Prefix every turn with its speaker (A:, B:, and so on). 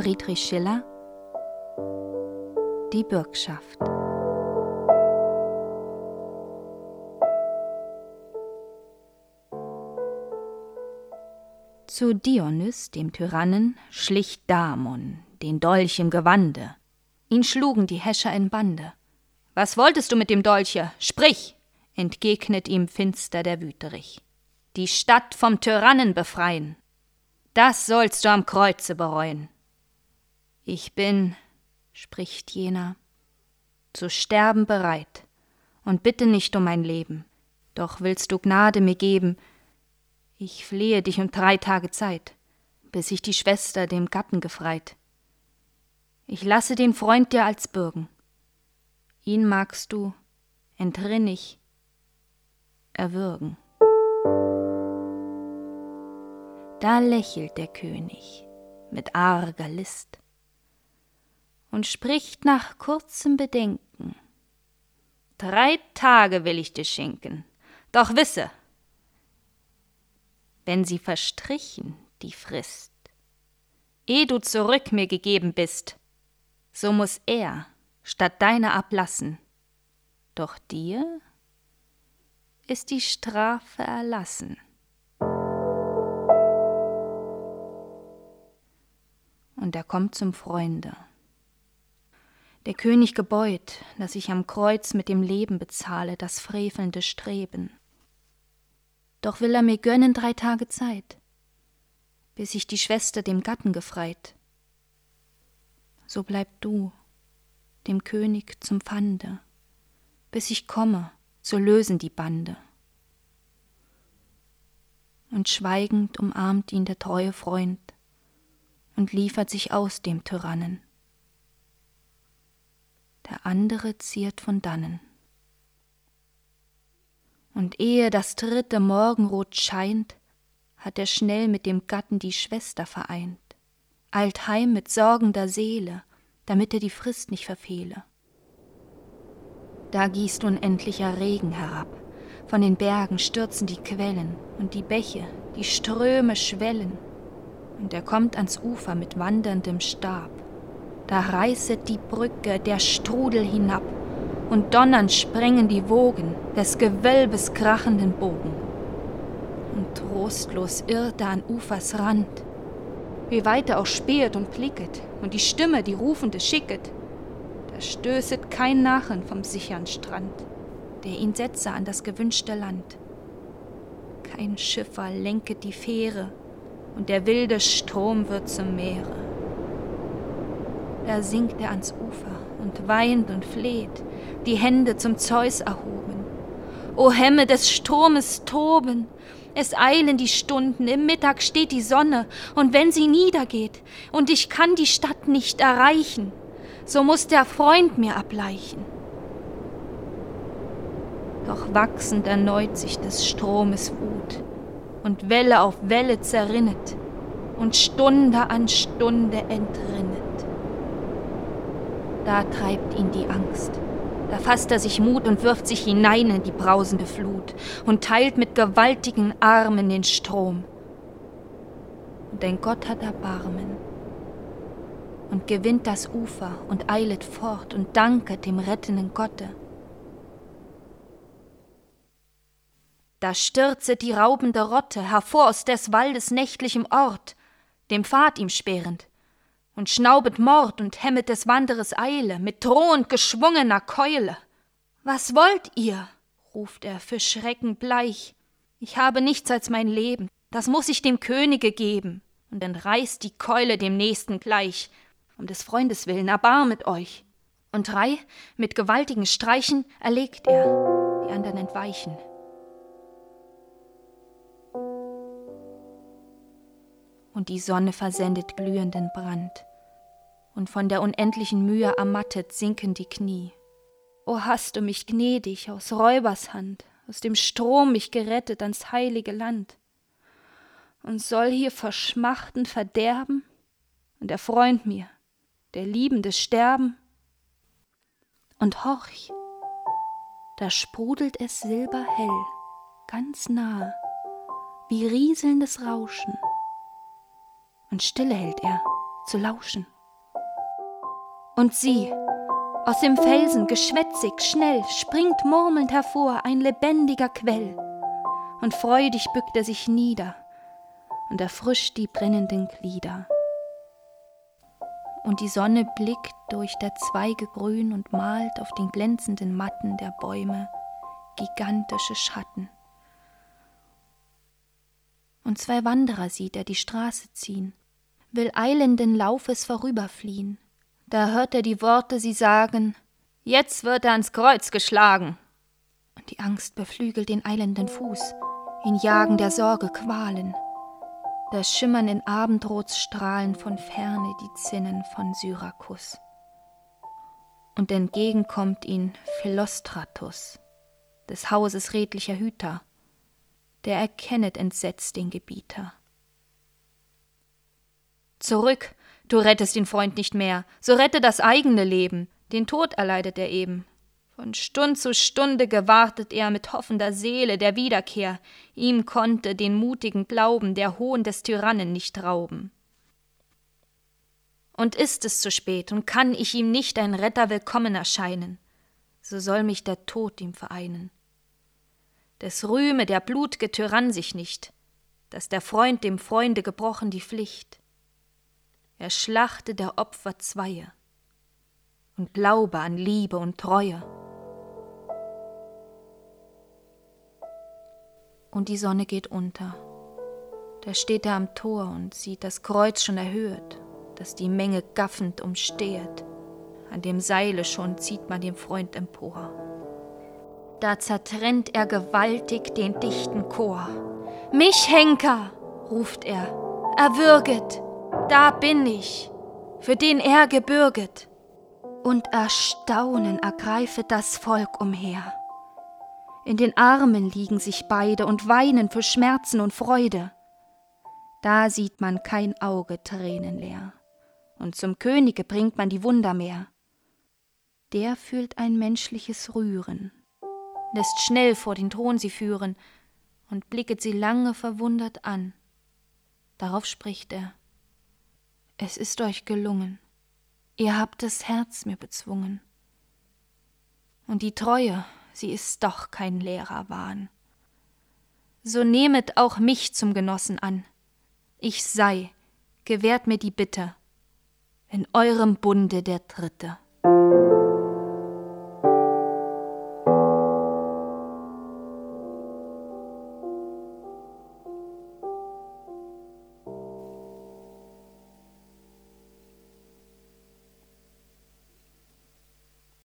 A: Friedrich Schiller Die Bürgschaft Zu Dionys, dem Tyrannen, schlich Damon, den Dolch im Gewande. Ihn schlugen die Häscher in Bande. Was wolltest du mit dem Dolche? Sprich! entgegnet ihm finster der Wüterich. Die Stadt vom Tyrannen befreien. Das sollst du am Kreuze bereuen. Ich bin, spricht jener, zu sterben bereit und bitte nicht um mein Leben, doch willst du Gnade mir geben. Ich flehe dich um drei Tage Zeit, bis ich die Schwester dem Gatten gefreit. Ich lasse den Freund dir als Bürgen. Ihn magst du, entrинnig, erwürgen. Da lächelt der König mit arger List und spricht nach kurzem Bedenken. Drei Tage will ich dir schenken, doch wisse, wenn sie verstrichen, die Frist, eh du zurück mir gegeben bist, so muss er statt deiner ablassen. Doch dir ist die Strafe erlassen. Und er kommt zum Freunde. Der König gebeut, dass ich am Kreuz mit dem Leben bezahle das frevelnde Streben. Doch will er mir gönnen drei Tage Zeit, bis ich die Schwester dem Gatten gefreit so bleib du dem König zum Pfande, bis ich komme, so lösen die Bande. Und schweigend umarmt ihn der treue Freund und liefert sich aus dem Tyrannen. Der andere ziert von dannen. Und ehe das dritte Morgenrot scheint, hat er schnell mit dem Gatten die Schwester vereint eilt heim mit sorgender Seele, damit er die Frist nicht verfehle. Da gießt unendlicher Regen herab, von den Bergen stürzen die Quellen und die Bäche, die Ströme schwellen, und er kommt ans Ufer mit wanderndem Stab. Da reißet die Brücke der Strudel hinab, und donnernd sprengen die Wogen des Gewölbes krachenden Bogen. Und trostlos irrt er an Ufers Rand, wie weit er auch spähet und blicket und die Stimme, die rufende schicket, da stößet kein Nachen vom sichern Strand, der ihn setze an das gewünschte Land. Kein Schiffer lenket die Fähre, und der wilde Strom wird zum Meere. Da sinkt er ans Ufer und weint und fleht, die Hände zum Zeus erhoben. O Hemme des Sturmes toben, es eilen die Stunden, im Mittag steht die Sonne, und wenn sie niedergeht, und ich kann die Stadt nicht erreichen, so muss der Freund mir ableichen. Doch wachsend erneut sich des Stromes Wut, und Welle auf Welle zerrinnet, und Stunde an Stunde entrinnet. Da treibt ihn die Angst da fasst er sich Mut und wirft sich hinein in die brausende Flut und teilt mit gewaltigen Armen den Strom. Denn Gott hat Erbarmen und gewinnt das Ufer und eilet fort und danket dem rettenden Gotte. Da stürzet die raubende Rotte hervor aus des Waldes nächtlichem Ort, dem Pfad ihm sperrend und schnaubet Mord und hemmet des Wanderers Eile mit drohend geschwungener Keule. Was wollt ihr? ruft er für Schrecken bleich. Ich habe nichts als mein Leben, das muss ich dem Könige geben, und entreißt die Keule dem Nächsten gleich. Um des Freundes willen erbarmet euch. Und drei, mit gewaltigen Streichen, erlegt er, die anderen entweichen. Und die Sonne versendet glühenden Brand und von der unendlichen Mühe ermattet sinken die Knie. O hast du mich gnädig aus Räubers Hand, aus dem Strom mich gerettet ans heilige Land. Und soll hier verschmachten verderben und der Freund mir, der Liebende sterben? Und horch, da sprudelt es silberhell, ganz nahe, wie rieselndes Rauschen. Und stille hält er, zu lauschen. Und sieh, aus dem Felsen, geschwätzig, schnell, springt murmelnd hervor ein lebendiger Quell, und freudig bückt er sich nieder und erfrischt die brennenden Glieder. Und die Sonne blickt durch der Zweige grün und malt auf den glänzenden Matten der Bäume gigantische Schatten. Und zwei Wanderer sieht er die Straße ziehen, will eilenden Laufes vorüberfliehen. Da hört er die Worte sie sagen, jetzt wird er ans Kreuz geschlagen. Und die Angst beflügelt den eilenden Fuß, ihn jagen der Sorge Qualen. Da schimmern in Abendrotsstrahlen von ferne die Zinnen von Syrakus. Und entgegen kommt ihn Philostratus, des Hauses redlicher Hüter, der erkennet entsetzt den Gebieter. Zurück, du rettest den Freund nicht mehr, so rette das eigene Leben, den Tod erleidet er eben. Von Stund zu Stunde gewartet er mit hoffender Seele der Wiederkehr, ihm konnte den mutigen Glauben der Hohn des Tyrannen nicht rauben. Und ist es zu spät, und kann ich ihm nicht ein Retter willkommen erscheinen, so soll mich der Tod ihm vereinen. Des rühme der blutge Tyrann sich nicht, dass der Freund dem Freunde gebrochen die Pflicht. Er schlachte der Opfer Zweie und glaube an Liebe und Treue. Und die Sonne geht unter. Da steht er am Tor und sieht das Kreuz schon erhöht, das die Menge gaffend umstehet. An dem Seile schon zieht man den Freund empor. Da zertrennt er gewaltig den dichten Chor. Mich, Henker, ruft er, erwürget, da bin ich, für den er gebürget. Und Erstaunen ergreifet das Volk umher. In den Armen liegen sich beide und weinen für Schmerzen und Freude. Da sieht man kein Auge tränenleer, und zum Könige bringt man die Wunder mehr. Der fühlt ein menschliches Rühren lässt schnell vor den Thron sie führen und blicket sie lange verwundert an. Darauf spricht er Es ist euch gelungen, ihr habt das Herz mir bezwungen. Und die Treue, sie ist doch kein leerer Wahn. So nehmet auch mich zum Genossen an. Ich sei, gewährt mir die Bitte, in eurem Bunde der Dritte.